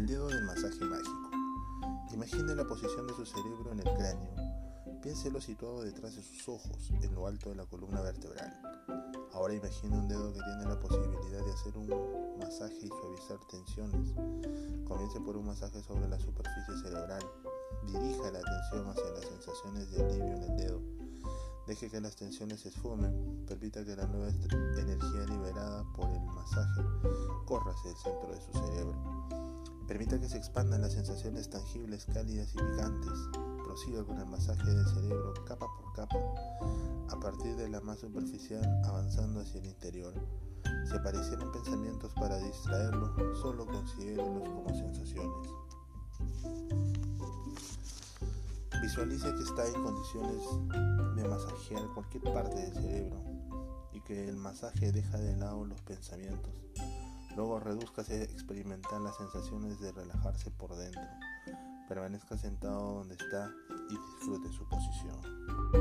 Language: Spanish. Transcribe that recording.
El dedo del masaje mágico. Imagine la posición de su cerebro en el cráneo. Piénselo situado detrás de sus ojos, en lo alto de la columna vertebral. Ahora imagine un dedo que tiene la posibilidad de hacer un masaje y suavizar tensiones. Comience por un masaje sobre la superficie cerebral. Dirija la atención hacia las sensaciones de alivio en el dedo. Deje que las tensiones se esfumen. Permita que la nueva energía liberada por el corra hacia el centro de su cerebro. Permita que se expandan las sensaciones tangibles, cálidas y picantes prosiga con el masaje del cerebro capa por capa, a partir de la más superficial avanzando hacia el interior. Si aparecieron pensamientos para distraerlo, solo considérelos como sensaciones. Visualice que está en condiciones de masajear cualquier parte del cerebro y que el masaje deja de lado los pensamientos. Luego reduzcase a experimentar las sensaciones de relajarse por dentro. Permanezca sentado donde está y disfrute su posición.